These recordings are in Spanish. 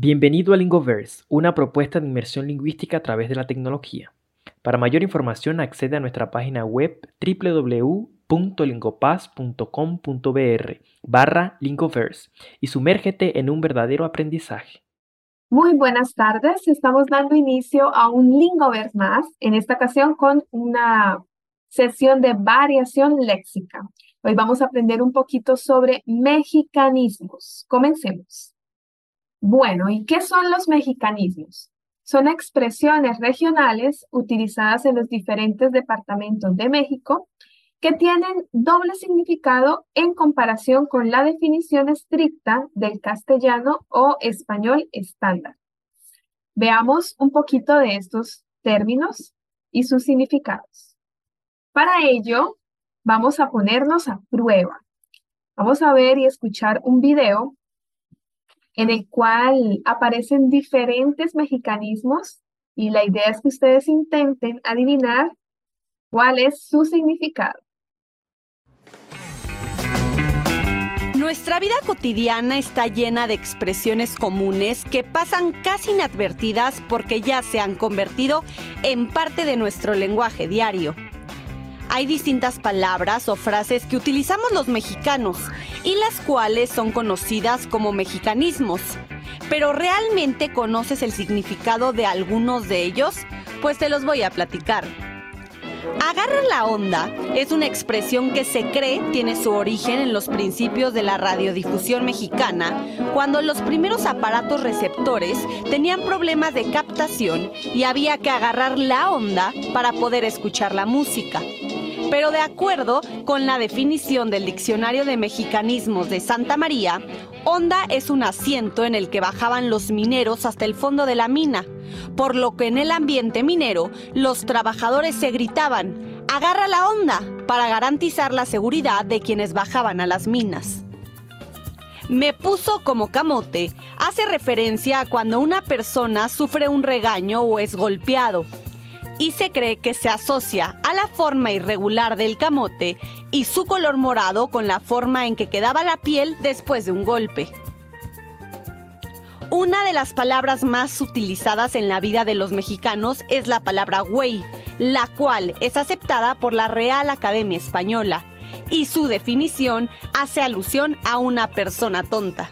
Bienvenido a Lingoverse, una propuesta de inmersión lingüística a través de la tecnología. Para mayor información accede a nuestra página web www.lingopaz.com.br barra Lingoverse y sumérgete en un verdadero aprendizaje. Muy buenas tardes, estamos dando inicio a un Lingoverse más, en esta ocasión con una sesión de variación léxica. Hoy vamos a aprender un poquito sobre mexicanismos. Comencemos. Bueno, ¿y qué son los mexicanismos? Son expresiones regionales utilizadas en los diferentes departamentos de México que tienen doble significado en comparación con la definición estricta del castellano o español estándar. Veamos un poquito de estos términos y sus significados. Para ello, vamos a ponernos a prueba. Vamos a ver y escuchar un video en el cual aparecen diferentes mexicanismos y la idea es que ustedes intenten adivinar cuál es su significado. Nuestra vida cotidiana está llena de expresiones comunes que pasan casi inadvertidas porque ya se han convertido en parte de nuestro lenguaje diario hay distintas palabras o frases que utilizamos los mexicanos y las cuales son conocidas como mexicanismos. Pero ¿realmente conoces el significado de algunos de ellos? Pues te los voy a platicar. Agarra la onda es una expresión que se cree tiene su origen en los principios de la radiodifusión mexicana, cuando los primeros aparatos receptores tenían problemas de captación y había que agarrar la onda para poder escuchar la música. Pero de acuerdo con la definición del Diccionario de Mexicanismos de Santa María, onda es un asiento en el que bajaban los mineros hasta el fondo de la mina, por lo que en el ambiente minero los trabajadores se gritaban, agarra la onda, para garantizar la seguridad de quienes bajaban a las minas. Me puso como camote hace referencia a cuando una persona sufre un regaño o es golpeado y se cree que se asocia a la forma irregular del camote y su color morado con la forma en que quedaba la piel después de un golpe. Una de las palabras más utilizadas en la vida de los mexicanos es la palabra güey, la cual es aceptada por la Real Academia Española, y su definición hace alusión a una persona tonta.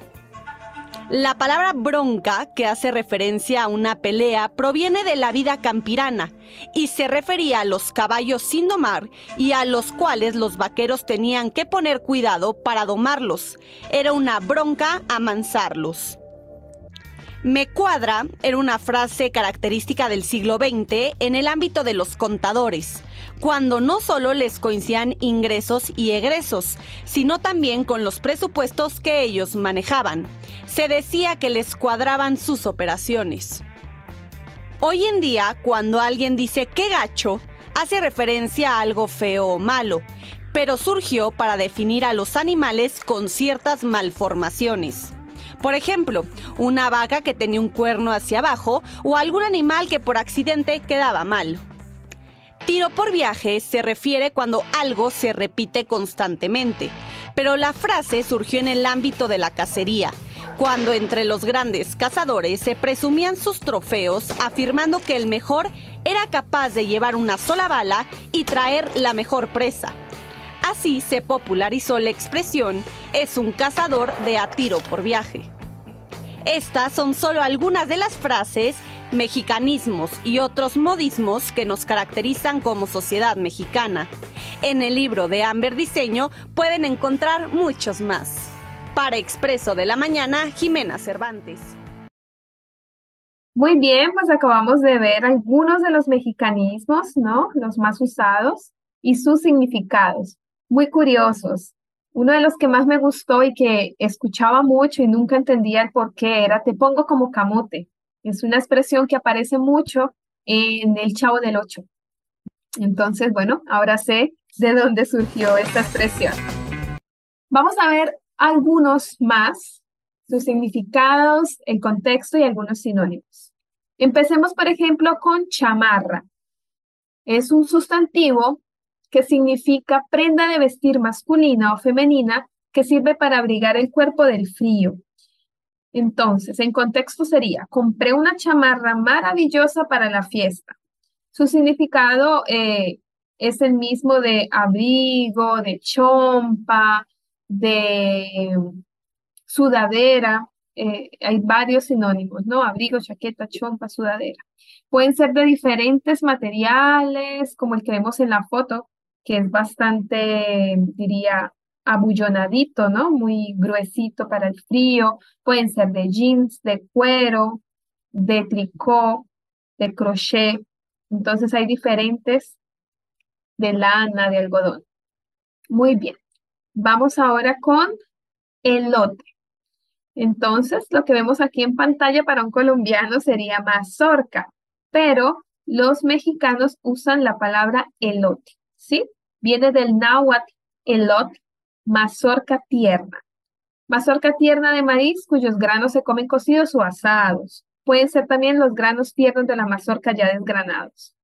La palabra bronca, que hace referencia a una pelea, proviene de la vida campirana y se refería a los caballos sin domar y a los cuales los vaqueros tenían que poner cuidado para domarlos. Era una bronca amansarlos. Me cuadra era una frase característica del siglo XX en el ámbito de los contadores, cuando no solo les coincidían ingresos y egresos, sino también con los presupuestos que ellos manejaban. Se decía que les cuadraban sus operaciones. Hoy en día, cuando alguien dice qué gacho, hace referencia a algo feo o malo, pero surgió para definir a los animales con ciertas malformaciones. Por ejemplo, una vaca que tenía un cuerno hacia abajo o algún animal que por accidente quedaba mal. Tiro por viaje se refiere cuando algo se repite constantemente, pero la frase surgió en el ámbito de la cacería, cuando entre los grandes cazadores se presumían sus trofeos afirmando que el mejor era capaz de llevar una sola bala y traer la mejor presa. Así se popularizó la expresión es un cazador de a tiro por viaje. Estas son solo algunas de las frases, mexicanismos y otros modismos que nos caracterizan como sociedad mexicana. En el libro de Amber Diseño pueden encontrar muchos más. Para Expreso de la Mañana, Jimena Cervantes. Muy bien, pues acabamos de ver algunos de los mexicanismos, ¿no? Los más usados y sus significados muy curiosos. Uno de los que más me gustó y que escuchaba mucho y nunca entendía el por qué era te pongo como camote. Es una expresión que aparece mucho en el Chavo del Ocho. Entonces, bueno, ahora sé de dónde surgió esta expresión. Vamos a ver algunos más, sus significados, el contexto y algunos sinónimos. Empecemos, por ejemplo, con chamarra. Es un sustantivo que significa prenda de vestir masculina o femenina que sirve para abrigar el cuerpo del frío. Entonces, en contexto sería, compré una chamarra maravillosa para la fiesta. Su significado eh, es el mismo de abrigo, de chompa, de sudadera. Eh, hay varios sinónimos, ¿no? Abrigo, chaqueta, chompa, sudadera. Pueden ser de diferentes materiales, como el que vemos en la foto, que es bastante, diría, abullonadito, ¿no? Muy gruesito para el frío. Pueden ser de jeans, de cuero, de tricot, de crochet. Entonces hay diferentes de lana, de algodón. Muy bien. Vamos ahora con elote. Entonces, lo que vemos aquí en pantalla para un colombiano sería mazorca, pero los mexicanos usan la palabra elote, ¿sí? Viene del náhuatl elot, mazorca tierna. Mazorca tierna de maíz cuyos granos se comen cocidos o asados. Pueden ser también los granos tiernos de la mazorca ya desgranados.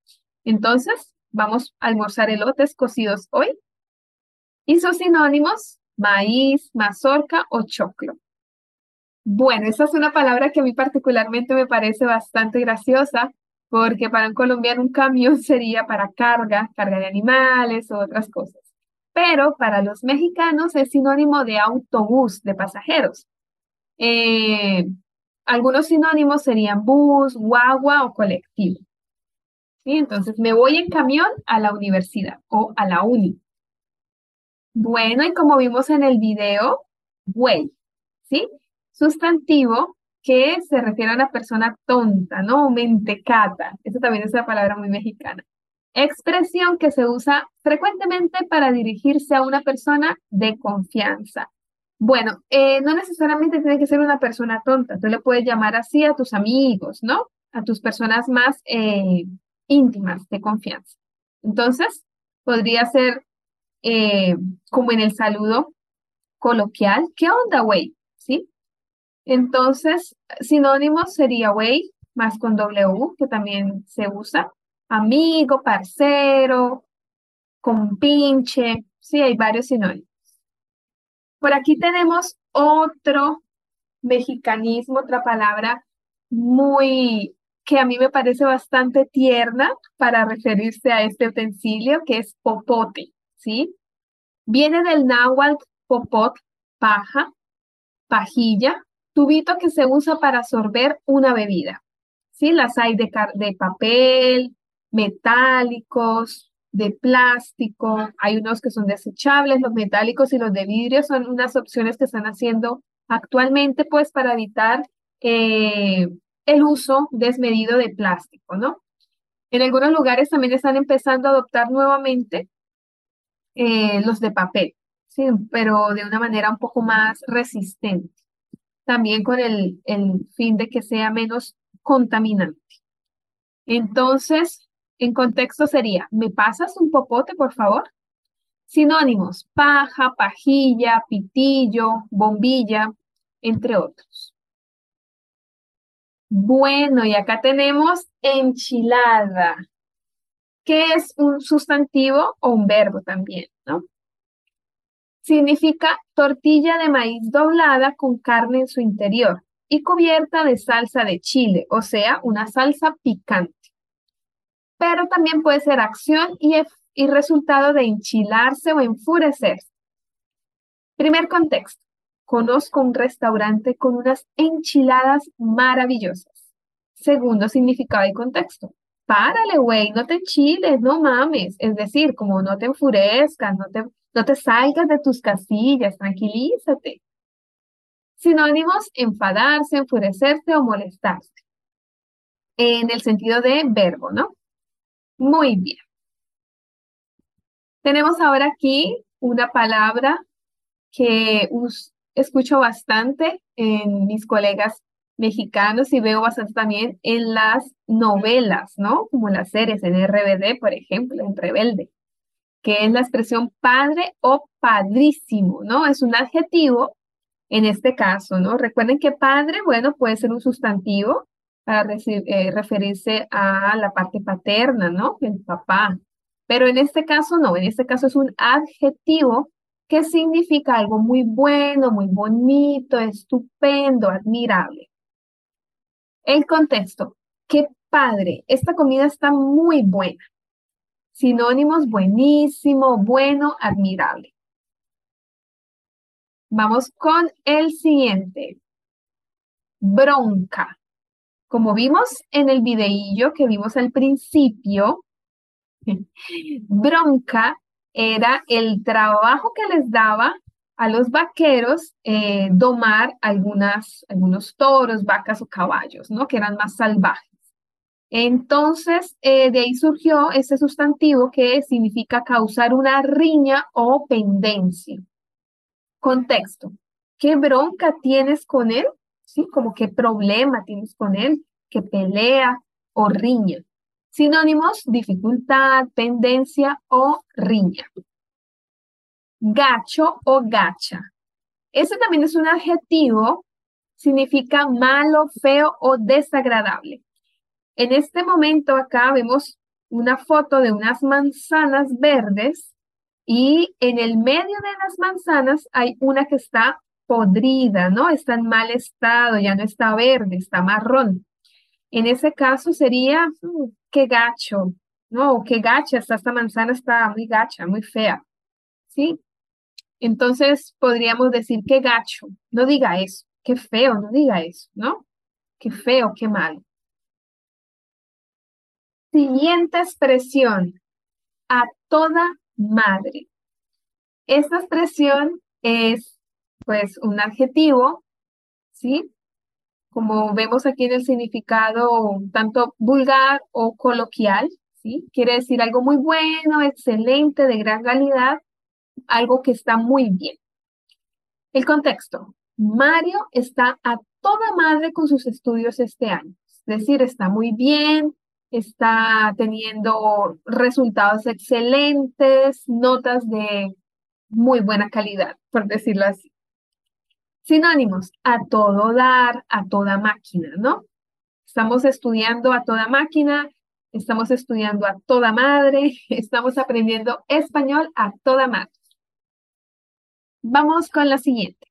Entonces, vamos a almorzar elotes cocidos hoy. Y sus sinónimos, maíz, mazorca o choclo. Bueno, esa es una palabra que a mí particularmente me parece bastante graciosa, porque para un colombiano un camión sería para carga, carga de animales o otras cosas. Pero para los mexicanos es sinónimo de autobús de pasajeros. Eh, algunos sinónimos serían bus, guagua o colectivo. Entonces me voy en camión a la universidad o a la uni. Bueno, y como vimos en el video, güey, ¿sí? Sustantivo que se refiere a una persona tonta, ¿no? Mentecata. Eso también es una palabra muy mexicana. Expresión que se usa frecuentemente para dirigirse a una persona de confianza. Bueno, eh, no necesariamente tiene que ser una persona tonta. Tú le puedes llamar así a tus amigos, ¿no? A tus personas más eh, íntimas, de confianza. Entonces, podría ser eh, como en el saludo coloquial, ¿qué onda, güey? ¿Sí? Entonces, sinónimos sería güey, más con W, que también se usa. Amigo, parcero, compinche, sí, hay varios sinónimos. Por aquí tenemos otro mexicanismo, otra palabra muy que a mí me parece bastante tierna para referirse a este utensilio, que es popote, ¿sí? Viene del náhuatl popot, paja, pajilla, tubito que se usa para absorber una bebida. ¿sí? Las hay de, de papel, metálicos, de plástico, hay unos que son desechables, los metálicos y los de vidrio son unas opciones que están haciendo actualmente pues para evitar eh, el uso desmedido de plástico, ¿no? En algunos lugares también están empezando a adoptar nuevamente eh, los de papel, ¿sí? Pero de una manera un poco más resistente también con el, el fin de que sea menos contaminante. Entonces, en contexto sería, ¿me pasas un popote, por favor? Sinónimos, paja, pajilla, pitillo, bombilla, entre otros. Bueno, y acá tenemos enchilada, que es un sustantivo o un verbo también, ¿no? Significa tortilla de maíz doblada con carne en su interior y cubierta de salsa de chile, o sea, una salsa picante. Pero también puede ser acción y, resultado de enchilarse o enfurecerse. Primer contexto. Conozco un restaurante con unas enchiladas maravillosas. Segundo significado y contexto. Párale, güey, no te enchiles, no mames. Es decir, como no te enfurezcas, no te, no te salgas de tus casillas, tranquilízate. Sinónimos, enfadarse, enfurecerse o molestarse. En el sentido de verbo, ¿no? Muy bien. Tenemos ahora aquí una palabra que escucho bastante en mis colegas mexicanos y veo bastante también en las novelas, ¿no? Como las series en RBD, por ejemplo, en Rebelde que es la expresión padre o padrísimo, ¿no? Es un adjetivo en este caso, ¿no? Recuerden que padre, bueno, puede ser un sustantivo para eh, referirse a la parte paterna, ¿no? El papá. Pero en este caso no, en este caso es un adjetivo que significa algo muy bueno, muy bonito, estupendo, admirable. El contexto. Qué padre, esta comida está muy buena. Sinónimos buenísimo, bueno, admirable. Vamos con el siguiente. Bronca. Como vimos en el videillo que vimos al principio, bronca era el trabajo que les daba a los vaqueros eh, domar algunos toros, vacas o caballos, ¿no? Que eran más salvajes. Entonces, eh, de ahí surgió ese sustantivo que significa causar una riña o pendencia. Contexto. ¿Qué bronca tienes con él? ¿Sí? Como qué problema tienes con él, qué pelea o riña. Sinónimos, dificultad, pendencia o riña. Gacho o gacha. Ese también es un adjetivo, significa malo, feo o desagradable. En este momento acá vemos una foto de unas manzanas verdes y en el medio de las manzanas hay una que está podrida, ¿no? Está en mal estado, ya no está verde, está marrón. En ese caso sería, mm, qué gacho, ¿no? Qué gacha, esta manzana está muy gacha, muy fea, ¿sí? Entonces podríamos decir, qué gacho, no diga eso, qué feo, no diga eso, ¿no? Qué feo, qué malo. Siguiente expresión, a toda madre. Esta expresión es pues un adjetivo, ¿sí? Como vemos aquí en el significado tanto vulgar o coloquial, ¿sí? Quiere decir algo muy bueno, excelente, de gran calidad, algo que está muy bien. El contexto. Mario está a toda madre con sus estudios este año. Es decir, está muy bien, está teniendo resultados excelentes, notas de muy buena calidad, por decirlo así. Sinónimos, a todo dar, a toda máquina, ¿no? Estamos estudiando a toda máquina, estamos estudiando a toda madre, estamos aprendiendo español a toda madre. Vamos con la siguiente.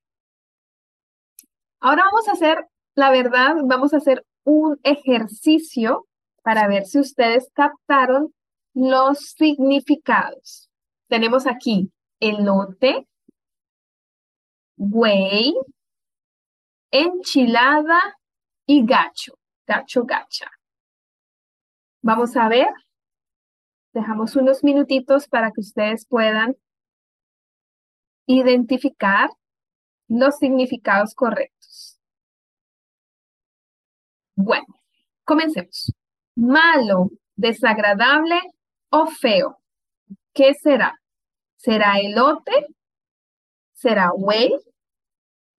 Ahora vamos a hacer, la verdad, vamos a hacer un ejercicio para ver si ustedes captaron los significados. Tenemos aquí elote, güey, enchilada y gacho, gacho, gacha. Vamos a ver. Dejamos unos minutitos para que ustedes puedan identificar los significados correctos. Bueno, comencemos. Malo, desagradable o feo. ¿Qué será? ¿Será elote? ¿Será güey?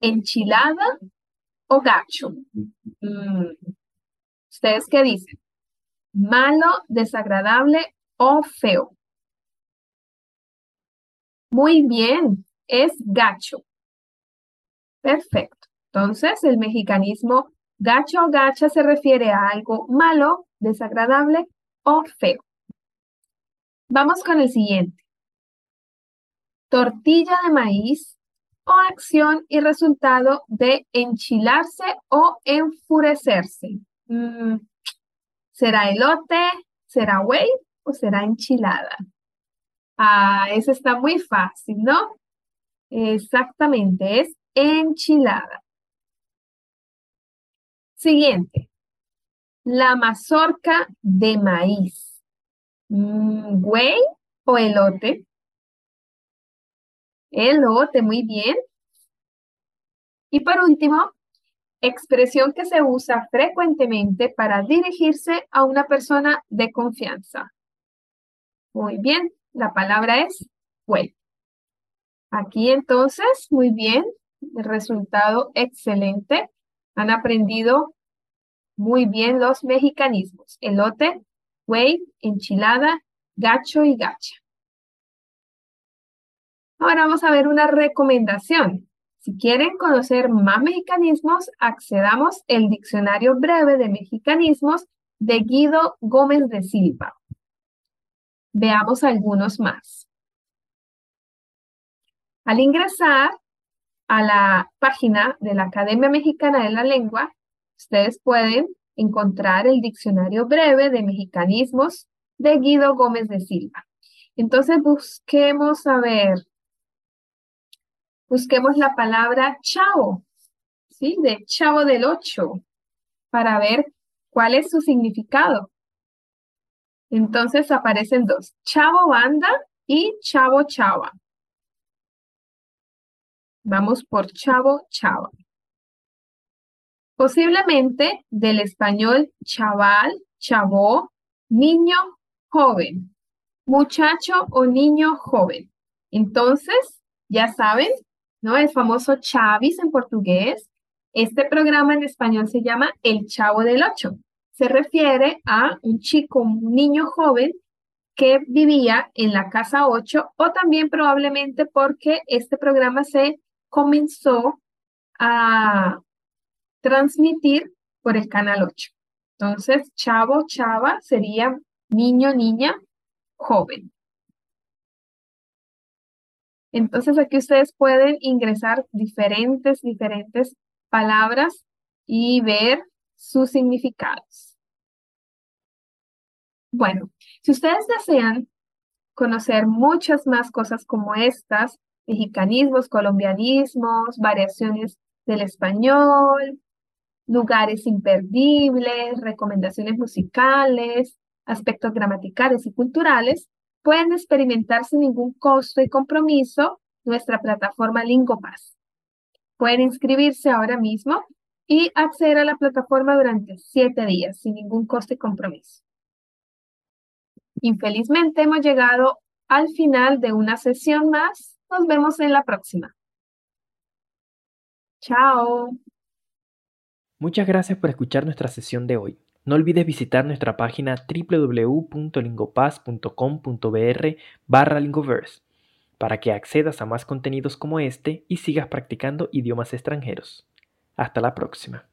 ¿Enchilada o gacho? Mm. ¿Ustedes qué dicen? ¿Malo, desagradable o feo? Muy bien, es gacho. Perfecto. Entonces, el mexicanismo gacho o gacha se refiere a algo malo, desagradable o feo. Vamos con el siguiente. Tortilla de maíz o acción y resultado de enchilarse o enfurecerse. Mm, ¿Será elote? ¿Será güey? ¿O será enchilada? Ah, eso está muy fácil, ¿no? Exactamente, es enchilada. Siguiente. La mazorca de maíz. Mm, ¿Güey o elote? Elote, muy bien. Y por último, expresión que se usa frecuentemente para dirigirse a una persona de confianza. Muy bien, la palabra es güey. Aquí entonces, muy bien, el resultado excelente. Han aprendido muy bien los mexicanismos. Elote, güey, enchilada, gacho y gacha. Ahora vamos a ver una recomendación. Si quieren conocer más mexicanismos, accedamos al Diccionario Breve de Mexicanismos de Guido Gómez de Silva. Veamos algunos más. Al ingresar a la página de la Academia Mexicana de la Lengua, ustedes pueden encontrar el diccionario breve de mexicanismos de Guido Gómez de Silva. Entonces busquemos, a ver, busquemos la palabra chavo, ¿sí? De chavo del ocho, para ver cuál es su significado. Entonces aparecen dos, chavo banda y chavo chava. Vamos por chavo chava. Posiblemente del español chaval, chavo, niño, joven, muchacho o niño joven. Entonces, ya saben, ¿no? El famoso chavis en portugués. Este programa en español se llama El Chavo del Ocho. Se refiere a un chico, un niño joven que vivía en la casa 8 o también probablemente porque este programa se comenzó a transmitir por el canal 8. Entonces, chavo, chava sería niño, niña, joven. Entonces aquí ustedes pueden ingresar diferentes, diferentes palabras y ver sus significados. Bueno, si ustedes desean conocer muchas más cosas como estas, mexicanismos, colombianismos, variaciones del español, lugares imperdibles, recomendaciones musicales, aspectos gramaticales y culturales, pueden experimentar sin ningún costo y compromiso nuestra plataforma LingoPass. Pueden inscribirse ahora mismo y acceder a la plataforma durante siete días sin ningún costo y compromiso. Infelizmente hemos llegado al final de una sesión más. Nos vemos en la próxima. Chao. Muchas gracias por escuchar nuestra sesión de hoy. No olvides visitar nuestra página www.lingopaz.com.br barra lingoverse para que accedas a más contenidos como este y sigas practicando idiomas extranjeros. Hasta la próxima.